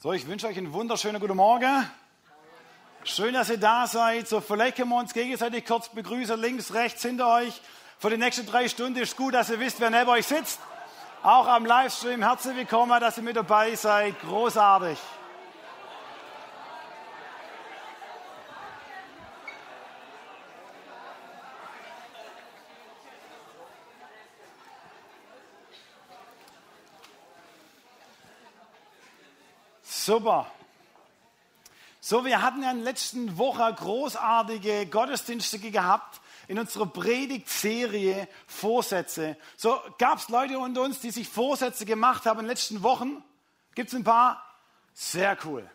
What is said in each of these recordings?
So, ich wünsche euch einen wunderschönen guten Morgen. Schön, dass ihr da seid. So, vielleicht können wir uns gegenseitig kurz begrüßen, links, rechts, hinter euch. Für die nächsten drei Stunden ist gut, dass ihr wisst, wer neben euch sitzt. Auch am Livestream. Herzlich willkommen, dass ihr mit dabei seid. Großartig. Super. So, wir hatten ja in der letzten Woche großartige Gottesdienste gehabt in unserer Predigtserie Vorsätze. So, gab es Leute unter uns, die sich Vorsätze gemacht haben in den letzten Wochen? Gibt es ein paar? Sehr cool.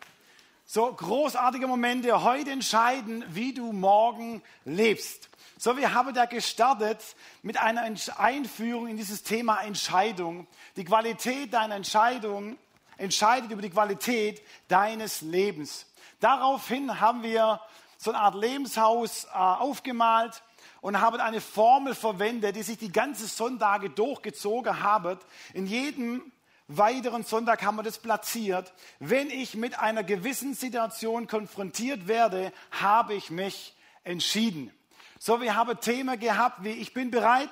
So, großartige Momente. Heute entscheiden, wie du morgen lebst. So, wir haben da gestartet mit einer Einführung in dieses Thema Entscheidung. Die Qualität deiner Entscheidung entscheidet über die Qualität deines Lebens. Daraufhin haben wir so eine Art Lebenshaus äh, aufgemalt und haben eine Formel verwendet, die sich die ganzen Sonntage durchgezogen hat. In jedem weiteren Sonntag haben wir das platziert. Wenn ich mit einer gewissen Situation konfrontiert werde, habe ich mich entschieden. So, wir haben Themen gehabt wie ich bin bereit,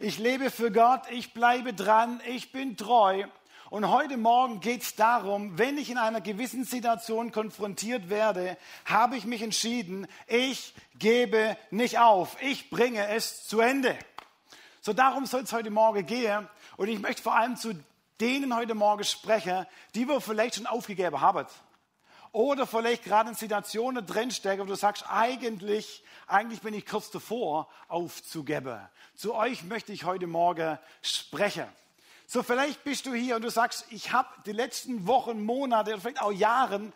ich lebe für Gott, ich bleibe dran, ich bin treu und heute Morgen geht es darum, wenn ich in einer gewissen Situation konfrontiert werde, habe ich mich entschieden, ich gebe nicht auf, ich bringe es zu Ende. So darum soll es heute Morgen gehen. Und ich möchte vor allem zu denen heute Morgen sprechen, die wir vielleicht schon aufgegeben haben. Oder vielleicht gerade in Situationen drinstecken, wo du sagst, eigentlich, eigentlich bin ich kurz davor, aufzugeben. Zu euch möchte ich heute Morgen sprechen. So, vielleicht bist du hier und du sagst, ich habe die letzten Wochen, Monate oder vielleicht auch Jahren,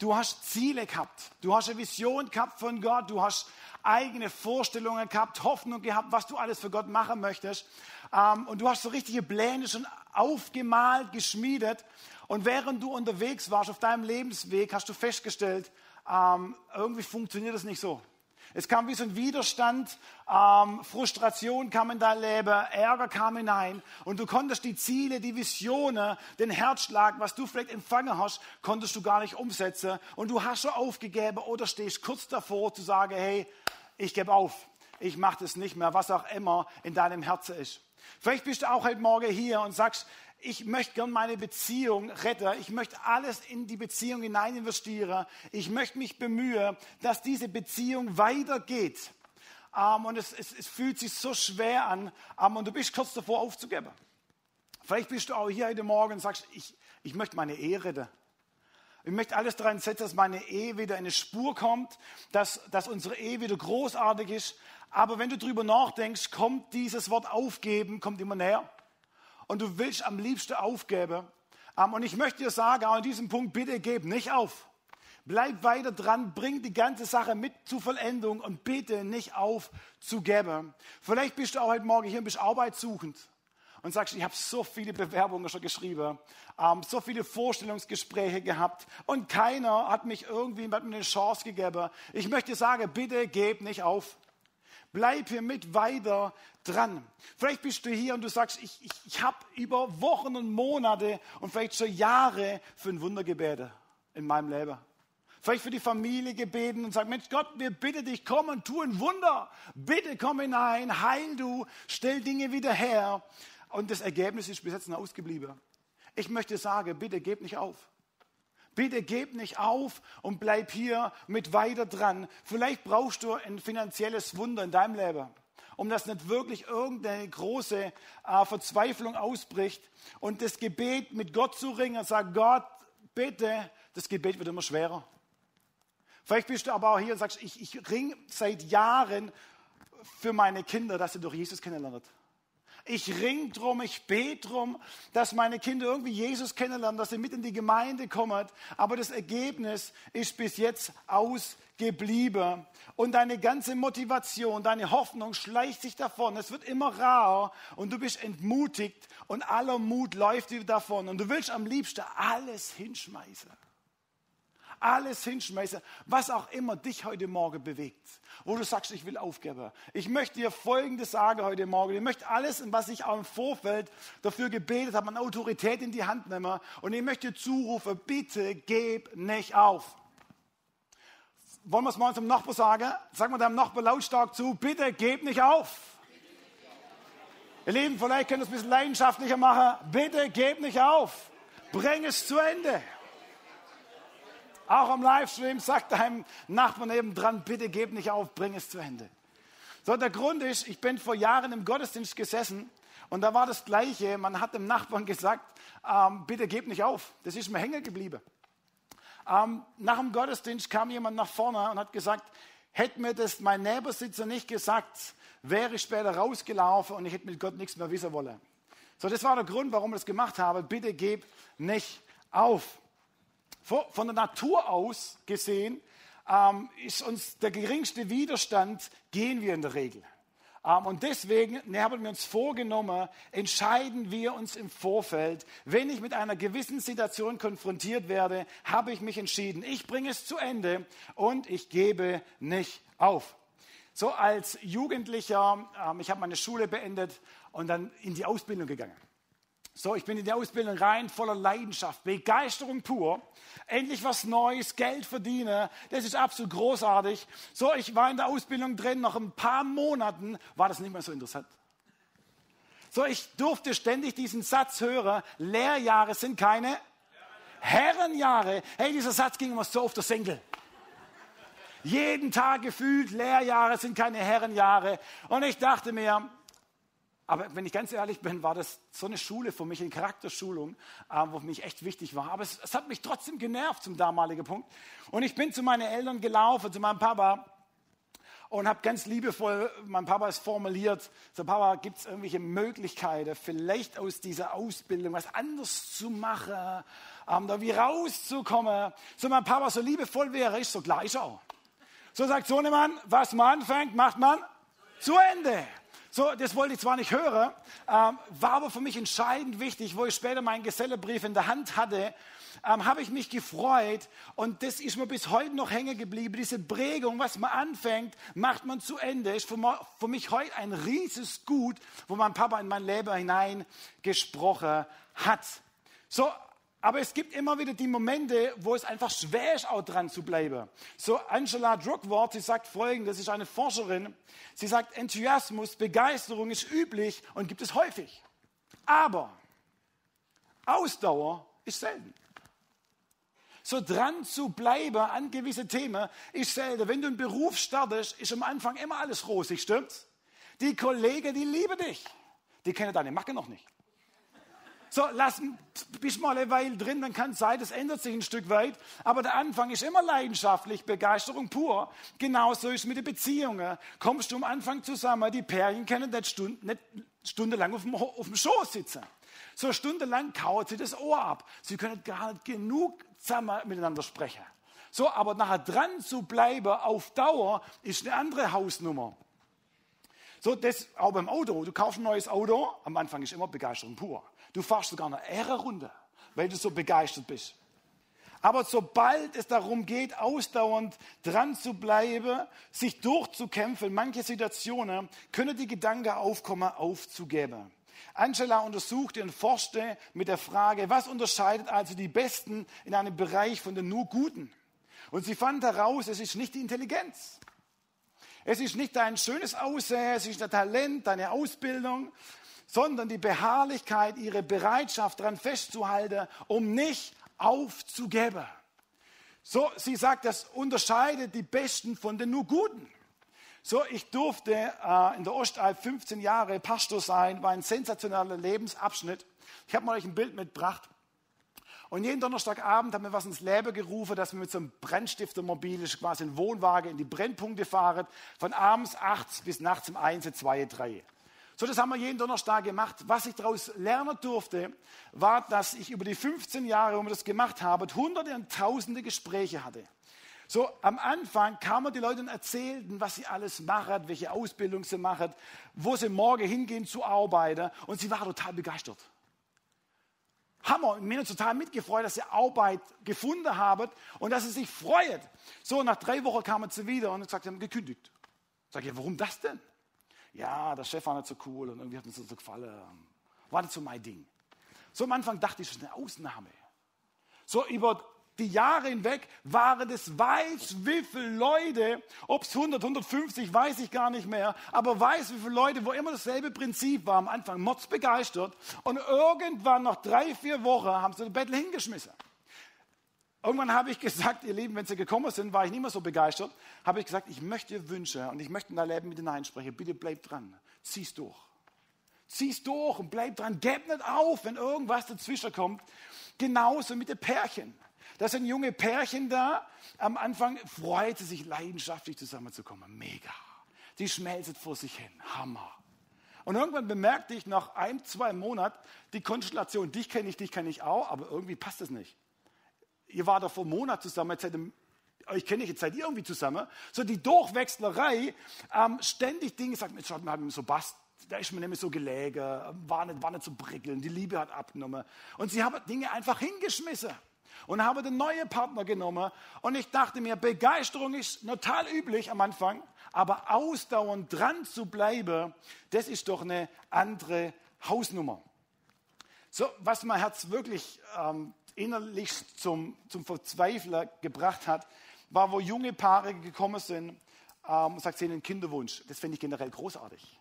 du hast Ziele gehabt, du hast eine Vision gehabt von Gott, du hast eigene Vorstellungen gehabt, Hoffnung gehabt, was du alles für Gott machen möchtest. Ähm, und du hast so richtige Pläne schon aufgemalt, geschmiedet. Und während du unterwegs warst auf deinem Lebensweg, hast du festgestellt, ähm, irgendwie funktioniert das nicht so. Es kam wie so ein Widerstand, ähm, Frustration kam in dein Leben, Ärger kam hinein und du konntest die Ziele, die Visionen, den Herzschlag, was du vielleicht empfangen hast, konntest du gar nicht umsetzen und du hast schon aufgegeben oder stehst kurz davor zu sagen, hey, ich gebe auf, ich mache das nicht mehr, was auch immer in deinem Herzen ist. Vielleicht bist du auch heute Morgen hier und sagst, ich möchte gern meine Beziehung retten. Ich möchte alles in die Beziehung hinein investieren. Ich möchte mich bemühen, dass diese Beziehung weitergeht. Um, und es, es, es, fühlt sich so schwer an um, und du bist kurz davor aufzugeben. Vielleicht bist du auch hier heute Morgen und sagst, ich, ich möchte meine Ehe retten. Ich möchte alles daran setzen, dass meine Ehe wieder in eine Spur kommt, dass, dass unsere Ehe wieder großartig ist. Aber wenn du darüber nachdenkst, kommt dieses Wort aufgeben, kommt immer näher und du willst am liebsten aufgeben. Ähm, und ich möchte dir sagen, an diesem Punkt, bitte gib nicht auf. Bleib weiter dran, bring die ganze Sache mit zur Vollendung und bitte nicht auf zu geben. Vielleicht bist du auch heute Morgen hier und bist arbeitssuchend und sagst, ich habe so viele Bewerbungen schon geschrieben, ähm, so viele Vorstellungsgespräche gehabt und keiner hat mich irgendwie hat mir eine Chance gegeben. Ich möchte sagen, bitte gib nicht auf. Bleib hier mit weiter dran. Vielleicht bist du hier und du sagst, ich, ich, ich habe über Wochen und Monate und vielleicht schon Jahre für ein Wunder gebetet in meinem Leben. Vielleicht für die Familie gebeten und sagt, Mensch Gott, wir bitten dich, komm und tu ein Wunder. Bitte komm hinein, heil du, stell Dinge wieder her. Und das Ergebnis ist bis jetzt noch ausgeblieben. Ich möchte sagen, bitte gib nicht auf. Bitte gib nicht auf und bleib hier mit weiter dran. Vielleicht brauchst du ein finanzielles Wunder in deinem Leben, um dass nicht wirklich irgendeine große äh, Verzweiflung ausbricht und das Gebet mit Gott zu ringen und sagen, Gott, bitte, das Gebet wird immer schwerer. Vielleicht bist du aber auch hier und sagst, ich, ich ringe seit Jahren für meine Kinder, dass sie durch Jesus kennenlernen. Ich ring drum, ich bete drum, dass meine Kinder irgendwie Jesus kennenlernen, dass sie mit in die Gemeinde kommen. Aber das Ergebnis ist bis jetzt ausgeblieben. Und deine ganze Motivation, deine Hoffnung schleicht sich davon. Es wird immer rarer und du bist entmutigt und aller Mut läuft dir davon. Und du willst am liebsten alles hinschmeißen. Alles hinschmeißen, was auch immer dich heute Morgen bewegt. Wo du sagst, ich will aufgeben. Ich möchte dir Folgendes sagen heute Morgen. Ich möchte alles, was ich auch im Vorfeld dafür gebetet habe, an Autorität in die Hand nehmen. Und ich möchte zurufen, bitte gib nicht auf. Wollen wir es mal unserem Nachbar sagen? Sagen wir deinem Nachbar lautstark zu, bitte gib nicht auf. Ihr Lieben, vielleicht könnt ihr es ein bisschen leidenschaftlicher machen. Bitte gebt nicht auf. Bring es zu Ende. Auch am Livestream sagt deinem Nachbarn nebendran, bitte gebt nicht auf, bring es zu Ende. So, der Grund ist, ich bin vor Jahren im Gottesdienst gesessen und da war das Gleiche. Man hat dem Nachbarn gesagt, ähm, bitte gebt nicht auf. Das ist mir hängen geblieben. Ähm, nach dem Gottesdienst kam jemand nach vorne und hat gesagt, hätte mir das mein Nebersitzer nicht gesagt, wäre ich später rausgelaufen und ich hätte mit Gott nichts mehr wissen wollen. So, das war der Grund, warum ich das gemacht habe. Bitte gib nicht auf. Von der Natur aus gesehen ähm, ist uns der geringste Widerstand, gehen wir in der Regel. Ähm, und deswegen ne, haben wir uns vorgenommen, entscheiden wir uns im Vorfeld. Wenn ich mit einer gewissen Situation konfrontiert werde, habe ich mich entschieden. Ich bringe es zu Ende und ich gebe nicht auf. So als Jugendlicher, ähm, ich habe meine Schule beendet und dann in die Ausbildung gegangen. So, ich bin in die Ausbildung rein, voller Leidenschaft, Begeisterung pur. Endlich was Neues, Geld verdiene. Das ist absolut großartig. So, ich war in der Ausbildung drin. Nach ein paar Monaten war das nicht mehr so interessant. So, ich durfte ständig diesen Satz hören. Lehrjahre sind keine Herrenjahre. Hey, dieser Satz ging immer so auf der Senkel. Jeden Tag gefühlt, Lehrjahre sind keine Herrenjahre. Und ich dachte mir, aber wenn ich ganz ehrlich bin, war das so eine Schule für mich, eine Charakterschulung, äh, wo mich echt wichtig war. Aber es, es, hat mich trotzdem genervt zum damaligen Punkt. Und ich bin zu meinen Eltern gelaufen, zu meinem Papa und habe ganz liebevoll, mein Papa ist formuliert, so Papa, gibt es irgendwelche Möglichkeiten, vielleicht aus dieser Ausbildung was anderes zu machen, ähm, da wie rauszukommen. So mein Papa so liebevoll wäre, ist so gleich auch. So sagt Sohnemann, was man anfängt, macht man zu Ende. So, das wollte ich zwar nicht hören, ähm, war aber für mich entscheidend wichtig, wo ich später meinen Gesellebrief in der Hand hatte, ähm, habe ich mich gefreut und das ist mir bis heute noch hängen geblieben. Diese Prägung, was man anfängt, macht man zu Ende, ist für, für mich heute ein rieses Gut, wo mein Papa in mein Leben hinein gesprochen hat. So, aber es gibt immer wieder die Momente, wo es einfach schwer ist, auch dran zu bleiben. So Angela Druckwort, sie sagt folgendes, das ist eine Forscherin, sie sagt, Enthusiasmus, Begeisterung ist üblich und gibt es häufig. Aber Ausdauer ist selten. So dran zu bleiben an gewisse Themen ist selten. Wenn du einen Beruf startest, ist am Anfang immer alles rosig, stimmt's? Die Kollegen, die lieben dich. Die kennen deine Macke noch nicht. So, lass, bist mal eine Weile drin, dann kann es sein, das ändert sich ein Stück weit. Aber der Anfang ist immer leidenschaftlich, Begeisterung pur. Genauso ist es mit den Beziehungen. Kommst du am Anfang zusammen, die Pärchen können nicht, Stunden, nicht stundenlang auf dem, auf dem Schoß sitzen. So stundenlang kauert sie das Ohr ab. Sie können gar nicht genug zusammen miteinander sprechen. So, aber nachher dran zu bleiben auf Dauer ist eine andere Hausnummer. So, das auch beim Auto. Du kaufst ein neues Auto, am Anfang ist immer Begeisterung pur. Du fährst sogar eine Ehre-Runde, weil du so begeistert bist. Aber sobald es darum geht, ausdauernd dran zu bleiben, sich durchzukämpfen, manche Situationen, können die Gedanken aufkommen, aufzugeben. Angela untersuchte und forschte mit der Frage, was unterscheidet also die Besten in einem Bereich von den nur Guten? Und sie fand heraus, es ist nicht die Intelligenz. Es ist nicht dein schönes Aussehen, es ist dein Talent, deine Ausbildung, sondern die Beharrlichkeit, ihre Bereitschaft daran festzuhalten, um nicht aufzugeben. So, sie sagt, das unterscheidet die Besten von den nur Guten. So, ich durfte äh, in der Ostalb 15 Jahre Pastor sein, war ein sensationeller Lebensabschnitt. Ich habe mal euch ein Bild mitgebracht. Und jeden Donnerstagabend haben wir was ins Leben gerufen, dass wir mit so einem Brandstiftermobil, quasi ein Wohnwagen, in die Brennpunkte fahren, von abends 8 bis nachts um 1, 2, 3. So, das haben wir jeden Donnerstag gemacht. Was ich daraus lernen durfte, war, dass ich über die 15 Jahre, wo wir das gemacht haben, hunderte und tausende Gespräche hatte. So, am Anfang kamen die Leute und erzählten, was sie alles machen, welche Ausbildung sie machen, wo sie morgen hingehen zu arbeiten. Und sie waren total begeistert. Hammer. Mir hat total mitgefreut, dass ihr Arbeit gefunden habt und dass sie sich freut. So, nach drei Wochen kamen sie wieder und gesagt, sie haben gekündigt. Sag ich, warum das denn? Ja, der Chef war nicht so cool und irgendwie hat uns das so gefallen. War nicht so mein Ding. So am Anfang dachte ich, das ist eine Ausnahme. So über die Jahre hinweg waren es weiß, wie viele Leute, ob es 100, 150, weiß ich gar nicht mehr, aber weiß, wie viele Leute, wo immer dasselbe Prinzip war, am Anfang Mods begeistert und irgendwann nach drei, vier Wochen haben sie den Bettel hingeschmissen. Irgendwann habe ich gesagt, ihr Lieben, wenn sie gekommen sind, war ich nicht mehr so begeistert, habe ich gesagt, ich möchte Wünsche und ich möchte in dein Leben mit hineinsprechen. Bitte bleib dran, zieh's durch. Zieh's durch und bleib dran. Gib nicht auf, wenn irgendwas dazwischen kommt. Genauso mit den Pärchen. Da sind junge Pärchen da. Am Anfang freut sie sich leidenschaftlich zusammenzukommen. Mega. Die schmelzen vor sich hin. Hammer. Und irgendwann bemerkte ich nach ein, zwei Monaten die Konstellation, dich kenne ich, dich kenne ich auch, aber irgendwie passt es nicht. Ihr wart doch vor einem Monat zusammen, jetzt seid ihr, ich, jetzt seid ihr irgendwie zusammen. So die Durchwechslerei, ähm, ständig Dinge, sagt mir, schaut mal, so Bast, da ist mir nämlich so gelegen, war nicht, war nicht so prickelnd, die Liebe hat abgenommen. Und sie haben Dinge einfach hingeschmissen und habe den neuen Partner genommen. Und ich dachte mir, Begeisterung ist total üblich am Anfang, aber ausdauernd dran zu bleiben, das ist doch eine andere Hausnummer. So, was mein Herz wirklich ähm, innerlich zum, zum Verzweifler gebracht hat, war, wo junge Paare gekommen sind ähm, und sagt, sie haben einen Kinderwunsch. Das finde ich generell großartig.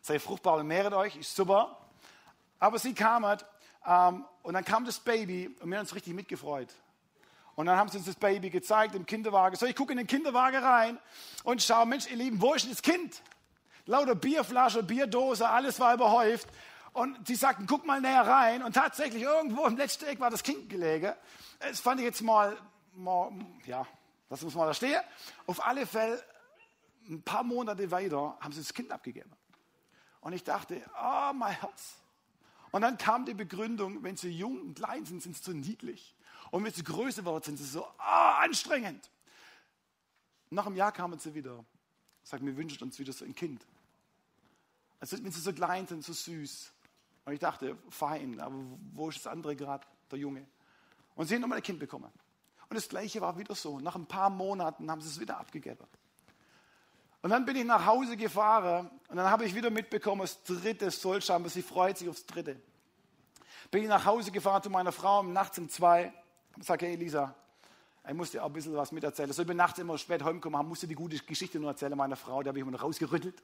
Sei fruchtbar und mehret euch, ist super. Aber sie kamen ähm, und dann kam das Baby und wir haben uns richtig mitgefreut. Und dann haben sie uns das Baby gezeigt im Kinderwagen. So, ich gucke in den Kinderwagen rein und schaue, Mensch, ihr Lieben, wo ist das Kind? Lauter Bierflasche, Bierdose, alles war überhäuft. Und sie sagten, guck mal näher rein. Und tatsächlich irgendwo im letzten Eck war das Kind gelegen. Das fand ich jetzt mal, mal ja, lass uns mal da stehen. Auf alle Fälle, ein paar Monate weiter, haben sie das Kind abgegeben. Und ich dachte, oh, mein Herz. Und dann kam die Begründung, wenn sie jung und klein sind, sind sie so niedlich. Und wenn sie größer werden, sind sie so oh, anstrengend. Nach einem Jahr kamen sie wieder. Sagen, wir wünschen uns wieder so ein Kind. Also wenn sie so klein sind, so süß. Und ich dachte, fein, aber wo ist das andere gerade, der Junge? Und sie haben nochmal ein Kind bekommen. Und das Gleiche war wieder so. Nach ein paar Monaten haben sie es wieder abgegeben. Und dann bin ich nach Hause gefahren und dann habe ich wieder mitbekommen, das dritte soll aber sie freut sich aufs dritte. Bin ich nach Hause gefahren zu meiner Frau nachts um zwei und sage, hey Elisa, ich muss dir auch ein bisschen was miterzählen. So, ich bin nachts immer spät heimgekommen, musste die gute Geschichte nur erzählen meiner Frau, die habe ich immer rausgerüttelt,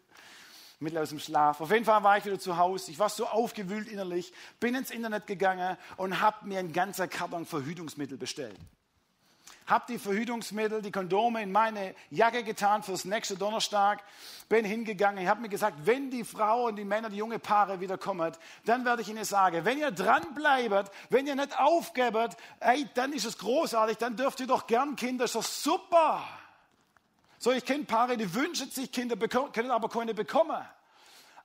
mittel aus dem Schlaf. Auf jeden Fall war ich wieder zu Hause, ich war so aufgewühlt innerlich, bin ins Internet gegangen und habe mir ein ganzer Karton Verhütungsmittel bestellt habe die Verhütungsmittel, die Kondome in meine Jacke getan fürs nächste Donnerstag, bin hingegangen, ich habe mir gesagt, wenn die Frauen, die Männer, die junge Paare wieder kommen, dann werde ich ihnen sagen, wenn ihr dran bleibt, wenn ihr nicht aufgebt, ey, dann ist es großartig, dann dürft ihr doch gern Kinder, ist doch super. So, ich kenne Paare, die wünschen sich Kinder, können aber keine bekommen.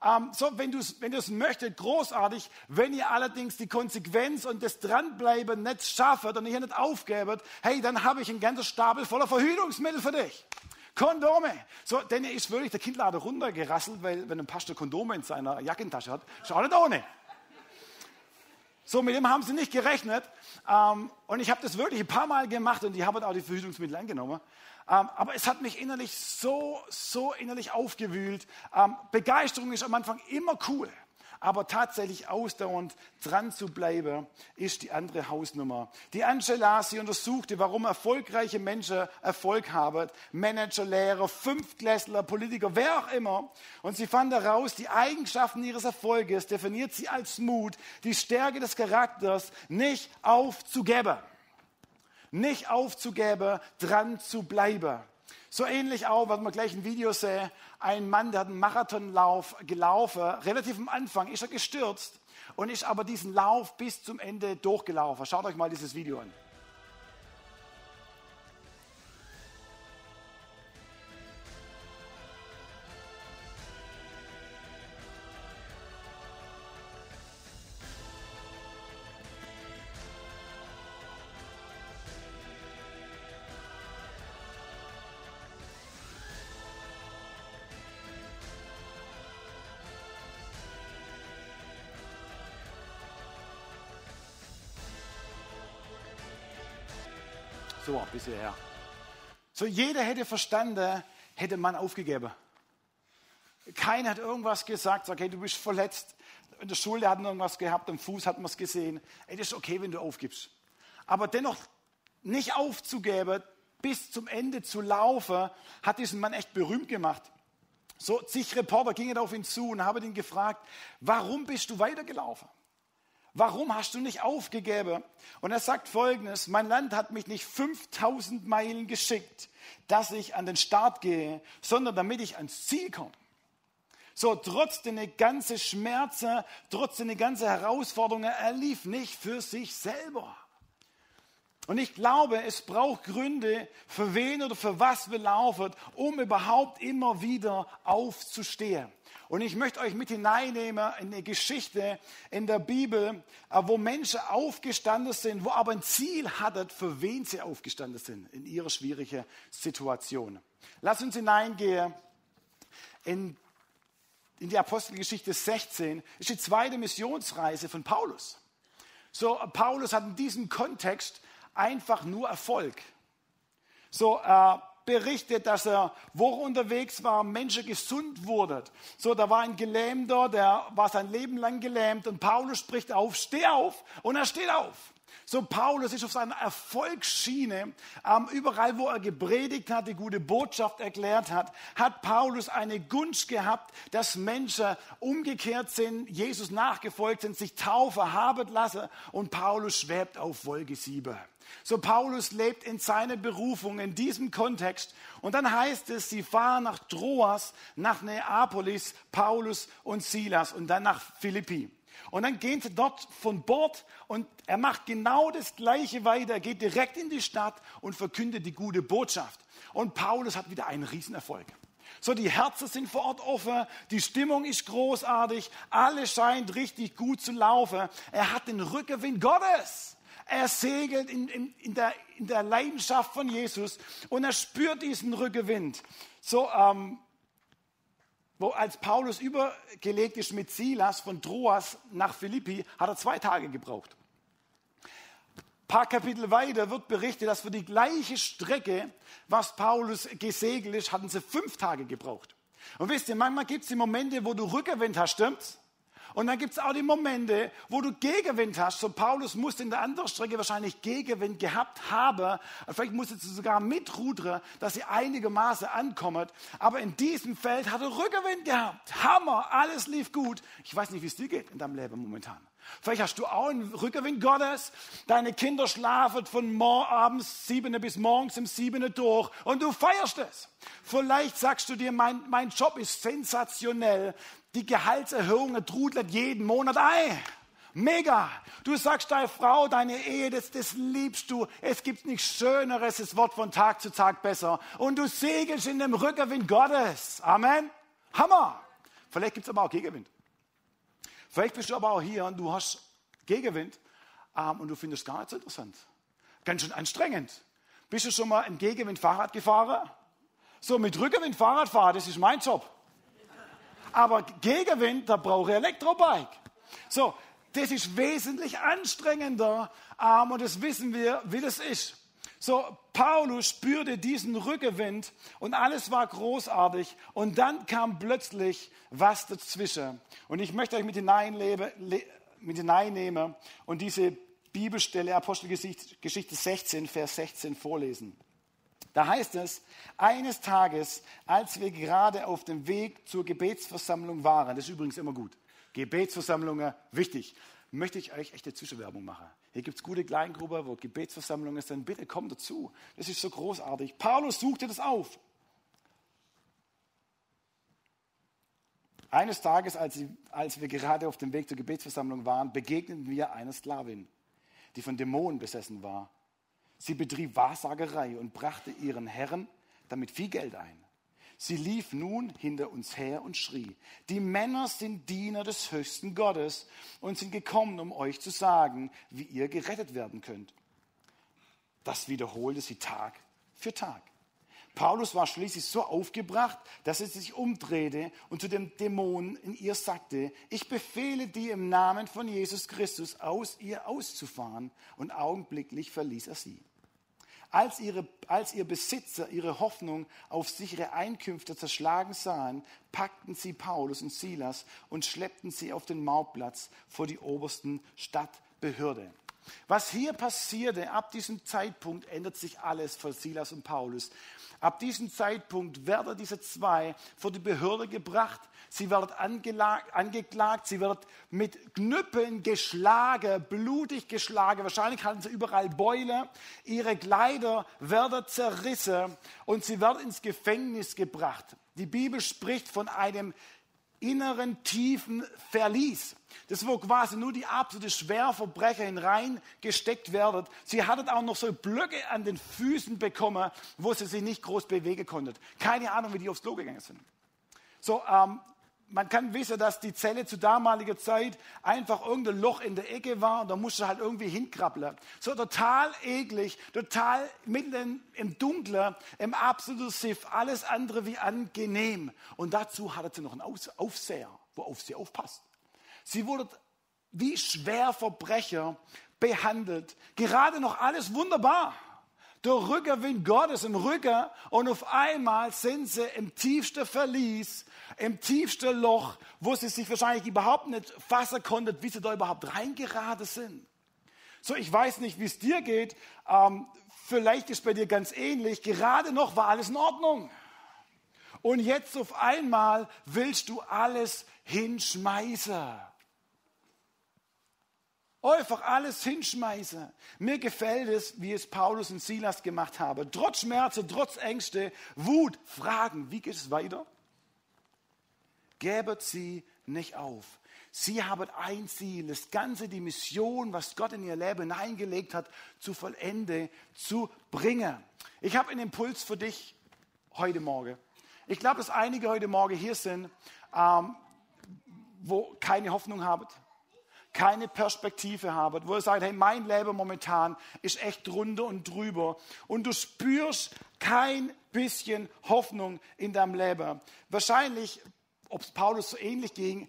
Ähm, so, wenn du es wenn möchtest, großartig. Wenn ihr allerdings die Konsequenz und das Dranbleiben nicht schafft und ihr nicht aufgebt, hey, dann habe ich einen ganzen Stapel voller Verhütungsmittel für dich. Kondome. So, denn er ist wirklich der Kindlader runtergerasselt, weil wenn ein Pastor Kondome in seiner Jackentasche hat, schau nicht ohne. So, mit dem haben sie nicht gerechnet. Ähm, und ich habe das wirklich ein paar Mal gemacht und die haben auch die Verhütungsmittel angenommen. Ähm, aber es hat mich innerlich so, so innerlich aufgewühlt. Ähm, Begeisterung ist am Anfang immer cool. Aber tatsächlich ausdauernd dran zu bleiben, ist die andere Hausnummer. Die Angela, sie untersuchte, warum erfolgreiche Menschen Erfolg haben. Manager, Lehrer, Fünftklässler, Politiker, wer auch immer. Und sie fand heraus, die Eigenschaften ihres Erfolges definiert sie als Mut, die Stärke des Charakters nicht aufzugeben nicht aufzugeben, dran zu bleiben. So ähnlich auch, was man gleich ein Video sehen, ein Mann, der hat einen Marathonlauf gelaufen, relativ am Anfang ist er gestürzt und ist aber diesen Lauf bis zum Ende durchgelaufen. Schaut euch mal dieses Video an. Bisschen her. So jeder hätte verstanden, hätte man aufgegeben. Keiner hat irgendwas gesagt, sagt, hey, du bist verletzt. In der Schule hat man irgendwas gehabt, am Fuß hat man es gesehen. Ey, das ist okay, wenn du aufgibst. Aber dennoch nicht aufzugeben, bis zum Ende zu laufen, hat diesen Mann echt berühmt gemacht. So zig Reporter gingen auf ihn zu und haben ihn gefragt, warum bist du weitergelaufen? Warum hast du nicht aufgegeben? Und er sagt folgendes, mein Land hat mich nicht 5000 Meilen geschickt, dass ich an den Start gehe, sondern damit ich ans Ziel komme. So, trotz der ganze Schmerzen, trotz der ganze Herausforderungen, er lief nicht für sich selber. Und ich glaube, es braucht Gründe, für wen oder für was wir laufen, um überhaupt immer wieder aufzustehen. Und ich möchte euch mit hineinnehmen in eine Geschichte in der Bibel, äh, wo Menschen aufgestanden sind, wo aber ein Ziel hatten, für wen sie aufgestanden sind in ihrer schwierigen Situation. Lass uns hineingehen in, in die Apostelgeschichte 16. Das ist die zweite Missionsreise von Paulus. So, Paulus hat in diesem Kontext einfach nur Erfolg. So, äh, berichtet, dass er, wo er unterwegs war, Menschen gesund wurden. So, da war ein Gelähmter, der war sein Leben lang gelähmt und Paulus spricht auf, steh auf und er steht auf. So, Paulus ist auf seiner Erfolgsschiene. Ähm, überall, wo er gepredigt hat, die gute Botschaft erklärt hat, hat Paulus eine Gunst gehabt, dass Menschen umgekehrt sind, Jesus nachgefolgt sind, sich Taufe haben lassen und Paulus schwebt auf Wolke 7. So Paulus lebt in seiner Berufung in diesem Kontext. Und dann heißt es, sie fahren nach Troas, nach Neapolis, Paulus und Silas und dann nach Philippi. Und dann gehen sie dort von Bord und er macht genau das Gleiche weiter. Er geht direkt in die Stadt und verkündet die gute Botschaft. Und Paulus hat wieder einen Riesenerfolg. So, die Herzen sind vor Ort offen, die Stimmung ist großartig, alles scheint richtig gut zu laufen. Er hat den Rückenwind Gottes. Er segelt in, in, in, der, in der Leidenschaft von Jesus und er spürt diesen Rückenwind. So, ähm, wo als Paulus übergelegt ist mit Silas von Troas nach Philippi, hat er zwei Tage gebraucht. Ein paar Kapitel weiter wird berichtet, dass für die gleiche Strecke, was Paulus gesegelt ist, hatten sie fünf Tage gebraucht. Und wisst ihr, manchmal gibt es die Momente, wo du Rückenwind hast, stimmt's? Und dann gibt es auch die Momente, wo du Gegenwind hast. So Paulus musste in der anderen Strecke wahrscheinlich Gegenwind gehabt haben. Vielleicht musste sie sogar mitrudern, dass sie einigermaßen ankommen. Aber in diesem Feld hat er Rückenwind gehabt. Hammer, alles lief gut. Ich weiß nicht, wie es dir geht in deinem Leben momentan. Vielleicht hast du auch einen Rückenwind Gottes. Deine Kinder schlafen von abends sieben bis morgens um sieben durch und du feierst es. Vielleicht sagst du dir, mein, mein Job ist sensationell. Die Gehaltserhöhungen trudeln jeden Monat ein. Mega. Du sagst deiner Frau, deine Ehe, das, das liebst du. Es gibt nichts Schöneres. Es wird von Tag zu Tag besser. Und du segelst in dem Rückenwind Gottes. Amen. Hammer. Vielleicht gibt es aber auch Gegenwind. Vielleicht bist du aber auch hier und du hast Gegenwind ähm, und du findest gar nicht so interessant. Ganz schön anstrengend. Bist du schon mal im Gegenwind Fahrrad gefahren? So, mit Rückenwind Fahrrad fahren, das ist mein Job. Aber Gegenwind, da brauche ich Elektrobike. So, das ist wesentlich anstrengender ähm, und das wissen wir, wie das ist. So, Paulus spürte diesen Rückenwind und alles war großartig und dann kam plötzlich was dazwischen. Und ich möchte euch mit, hineinlebe, mit hineinnehmen und diese Bibelstelle Apostelgeschichte 16, Vers 16 vorlesen. Da heißt es, eines Tages, als wir gerade auf dem Weg zur Gebetsversammlung waren, das ist übrigens immer gut, Gebetsversammlungen, wichtig, möchte ich euch echte Zwischenwerbung machen. Hier gibt es gute Kleingruppen, wo Gebetsversammlungen sind. Bitte kommt dazu. Das ist so großartig. Paulus suchte das auf. Eines Tages, als, als wir gerade auf dem Weg zur Gebetsversammlung waren, begegneten wir einer Sklavin, die von Dämonen besessen war. Sie betrieb Wahrsagerei und brachte ihren Herren damit viel Geld ein. Sie lief nun hinter uns her und schrie, die Männer sind Diener des höchsten Gottes und sind gekommen, um euch zu sagen, wie ihr gerettet werden könnt. Das wiederholte sie Tag für Tag. Paulus war schließlich so aufgebracht, dass er sich umdrehte und zu dem Dämon in ihr sagte, ich befehle dir im Namen von Jesus Christus aus ihr auszufahren. Und augenblicklich verließ er sie. Als, ihre, als ihr Besitzer ihre Hoffnung auf sichere Einkünfte zerschlagen sahen, packten sie Paulus und Silas und schleppten sie auf den Mautplatz vor die obersten Stadtbehörde. Was hier passierte, ab diesem Zeitpunkt ändert sich alles für Silas und Paulus. Ab diesem Zeitpunkt werden diese zwei vor die Behörde gebracht. Sie werden angeklagt, sie werden mit Knüppeln geschlagen, blutig geschlagen. Wahrscheinlich hatten sie überall Beule. Ihre Kleider werden zerrissen und sie werden ins Gefängnis gebracht. Die Bibel spricht von einem inneren tiefen Verlies. Das wo quasi nur die absolute Schwerverbrecher hineingesteckt werden. Sie hatten auch noch so Blöcke an den Füßen bekommen, wo sie sich nicht groß bewegen konnten. Keine Ahnung, wie die aufs Klo gegangen sind. So, ähm, man kann wissen, dass die Zelle zu damaliger Zeit einfach irgendein Loch in der Ecke war und da musste halt irgendwie hinkrabbeln. So total eklig, total mitten im Dunklen, im absoluten Siff, alles andere wie angenehm. Und dazu hatte sie noch einen Aufseher, wo auf sie aufpasst. Sie wurde wie Schwerverbrecher behandelt. Gerade noch alles wunderbar der Rückerwind Gottes im Rücken und auf einmal sind sie im tiefsten Verlies, im tiefsten Loch, wo sie sich wahrscheinlich überhaupt nicht fassen konnten, wie sie da überhaupt reingeraten sind. So, ich weiß nicht, wie es dir geht. Ähm, vielleicht ist bei dir ganz ähnlich. Gerade noch war alles in Ordnung. Und jetzt auf einmal willst du alles hinschmeißen. Einfach alles hinschmeißen. Mir gefällt es, wie es Paulus und Silas gemacht haben. Trotz Schmerzen, trotz Ängste, Wut, Fragen. Wie geht es weiter? Gebet sie nicht auf. Sie haben ein Ziel, das Ganze, die Mission, was Gott in ihr Leben hineingelegt hat, zu vollende zu bringen. Ich habe einen Impuls für dich heute Morgen. Ich glaube, dass einige heute Morgen hier sind, ähm, wo keine Hoffnung haben, keine Perspektive habt, wo ihr sagt, hey, mein Leben momentan ist echt drunter und drüber und du spürst kein bisschen Hoffnung in deinem Leben. Wahrscheinlich, ob es Paulus so ähnlich ging,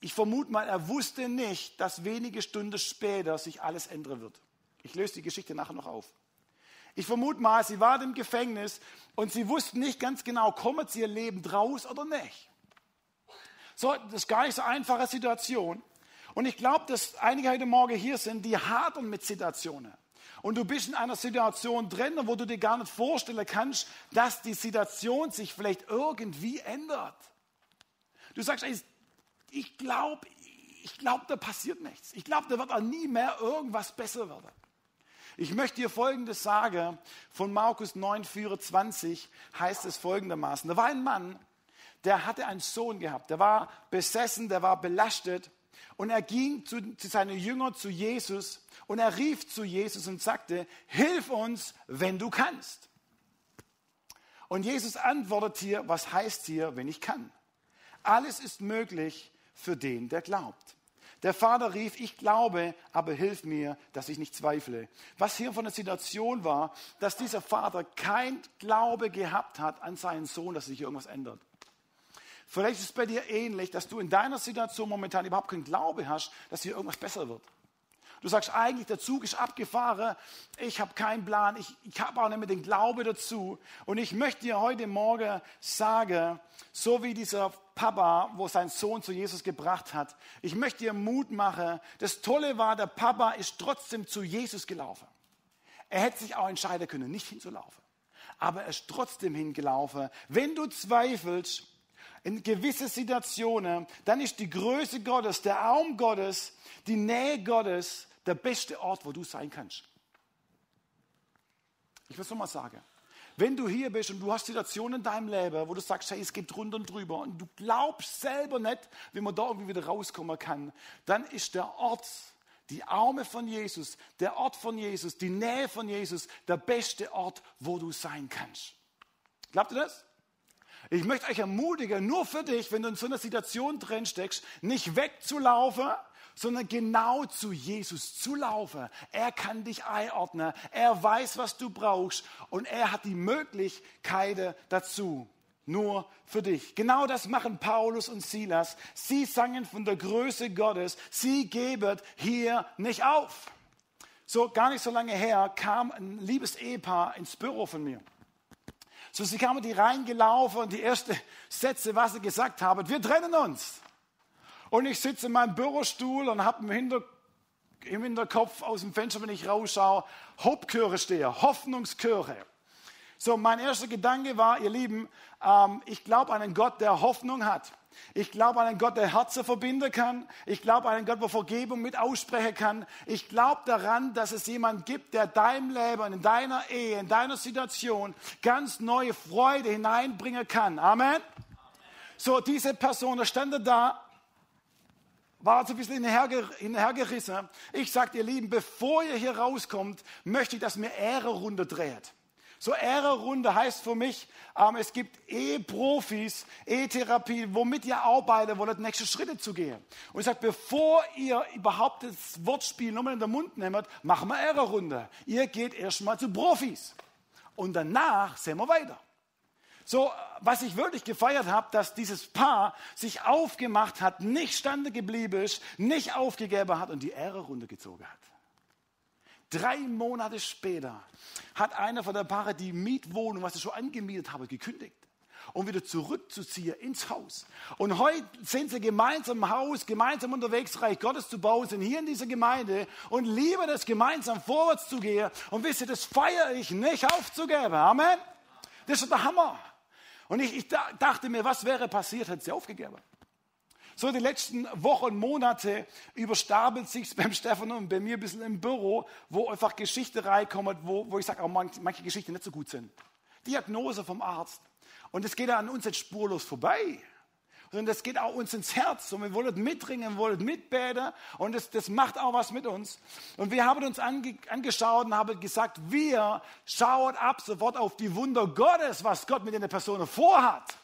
ich vermute mal, er wusste nicht, dass wenige Stunden später sich alles ändern wird. Ich löse die Geschichte nachher noch auf. Ich vermute mal, sie waren im Gefängnis und sie wussten nicht ganz genau, kommen sie ihr Leben draus oder nicht. So, das ist gar nicht so einfache Situation. Und ich glaube, dass einige heute Morgen hier sind, die hadern mit Situationen. Und du bist in einer Situation drin, wo du dir gar nicht vorstellen kannst, dass die Situation sich vielleicht irgendwie ändert. Du sagst, ich glaube, ich glaube, da passiert nichts. Ich glaube, da wird auch nie mehr irgendwas besser werden. Ich möchte dir Folgendes sagen. Von Markus 9, 24 heißt es folgendermaßen. Da war ein Mann, der hatte einen Sohn gehabt. Der war besessen, der war belastet. Und er ging zu, zu seinen Jüngern, zu Jesus, und er rief zu Jesus und sagte, hilf uns, wenn du kannst. Und Jesus antwortet hier, was heißt hier, wenn ich kann? Alles ist möglich für den, der glaubt. Der Vater rief, ich glaube, aber hilf mir, dass ich nicht zweifle. Was hier von der Situation war, dass dieser Vater kein Glaube gehabt hat an seinen Sohn, dass sich irgendwas ändert. Vielleicht ist es bei dir ähnlich, dass du in deiner Situation momentan überhaupt keinen Glaube hast, dass hier irgendwas besser wird. Du sagst eigentlich, der Zug ist abgefahren, ich habe keinen Plan, ich, ich habe auch nicht mehr den Glaube dazu. Und ich möchte dir heute Morgen sagen, so wie dieser Papa, wo sein Sohn zu Jesus gebracht hat, ich möchte dir Mut machen. Das Tolle war, der Papa ist trotzdem zu Jesus gelaufen. Er hätte sich auch entscheiden können, nicht hinzulaufen. Aber er ist trotzdem hingelaufen. Wenn du zweifelst, in gewisse Situationen, dann ist die Größe Gottes, der Arm Gottes, die Nähe Gottes der beste Ort, wo du sein kannst. Ich will es nochmal sagen. Wenn du hier bist und du hast Situationen in deinem Leben, wo du sagst, hey, es geht drunter und drüber und du glaubst selber nicht, wie man da irgendwie wieder rauskommen kann, dann ist der Ort, die Arme von Jesus, der Ort von Jesus, die Nähe von Jesus, der beste Ort, wo du sein kannst. Glaubt ihr das? Ich möchte euch ermutigen, nur für dich, wenn du in so einer Situation drin steckst, nicht wegzulaufen, sondern genau zu Jesus zu laufen. Er kann dich einordnen. Er weiß, was du brauchst und er hat die Möglichkeiten dazu. Nur für dich. Genau das machen Paulus und Silas. Sie sangen von der Größe Gottes. Sie geben hier nicht auf. so gar nicht so lange her, kam ein liebes Ehepaar ins Büro von mir. So, sie kamen die reingelaufen und die ersten Sätze, was sie gesagt haben, wir trennen uns. Und ich sitze in meinem Bürostuhl und habe im, Hinter, im Hinterkopf aus dem Fenster, wenn ich rausschaue, Hauptchöre stehe, Hoffnungschöre. So, mein erster Gedanke war, ihr Lieben, ähm, ich glaube an einen Gott, der Hoffnung hat. Ich glaube an einen Gott, der Herzen verbinden kann. Ich glaube an einen Gott, der Vergebung mit aussprechen kann. Ich glaube daran, dass es jemand gibt, der deinem Leben, in deiner Ehe, in deiner Situation ganz neue Freude hineinbringen kann. Amen. Amen. So, diese Person, da stand da, war so ein bisschen hinhergerissen. Ich sagte, ihr Lieben, bevor ihr hier rauskommt, möchte ich, dass mir Ehre runter dreht. So Ehre-Runde heißt für mich, ähm, es gibt E-Profis, E-Therapie, womit ihr arbeitet, wollt nächste Schritte zu gehen. Und ich sage, bevor ihr überhaupt das Wortspiel nochmal in den Mund nehmt, machen wir Ehre-Runde. Ihr geht erstmal zu Profis. Und danach sehen wir weiter. So, was ich wirklich gefeiert habe, dass dieses Paar sich aufgemacht hat, nicht stande geblieben ist, nicht aufgegeben hat und die Ehre-Runde gezogen hat. Drei Monate später hat einer von der Paare die Mietwohnung, was sie schon angemietet habe, gekündigt um wieder zurückzuziehen ins Haus. Und heute sind sie gemeinsam im Haus, gemeinsam unterwegs, Reich Gottes zu bauen, sind hier in dieser Gemeinde und lieben es, gemeinsam vorwärts zu gehen. Und wisst ihr, das feiere ich nicht aufzugeben. Amen. Das ist der Hammer. Und ich, ich dachte mir, was wäre passiert, hätte sie aufgegeben. So die letzten Wochen, Monate überstapelt sich beim Stefan und bei mir ein bisschen im Büro, wo einfach Geschichte reinkommt, wo, wo ich sage, auch manche, manche Geschichten nicht so gut sind. Diagnose vom Arzt. Und es geht an uns jetzt spurlos vorbei. Und das geht auch uns ins Herz. Und wir wollen mitringen, wir wollen mitbeten. Und das, das macht auch was mit uns. Und wir haben uns ange, angeschaut und haben gesagt, wir schauen ab sofort auf die Wunder Gottes, was Gott mit den Personen vorhat.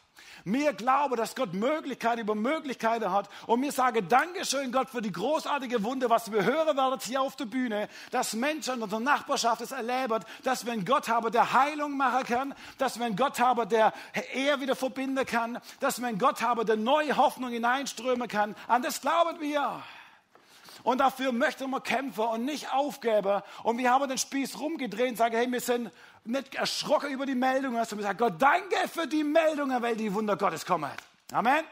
Mir glaube, dass Gott Möglichkeiten über Möglichkeiten hat. Und mir sage Dankeschön, Gott, für die großartige Wunde, was wir hören werden hier auf der Bühne, dass Menschen in unserer Nachbarschaft es erleben, dass wir einen Gott haben, der Heilung machen kann, dass wir einen Gott haben, der Ehe wieder verbinden kann, dass wir einen Gott haben, der neue Hoffnung hineinströmen kann. An das glauben wir. Und dafür möchten wir kämpfen und nicht aufgeben. Und wir haben den Spieß rumgedreht und sagen, hey, wir sind nicht erschrocken über die Meldungen, sondern sagen, Gott, danke für die Meldungen, weil die Wunder Gottes kommen. Amen.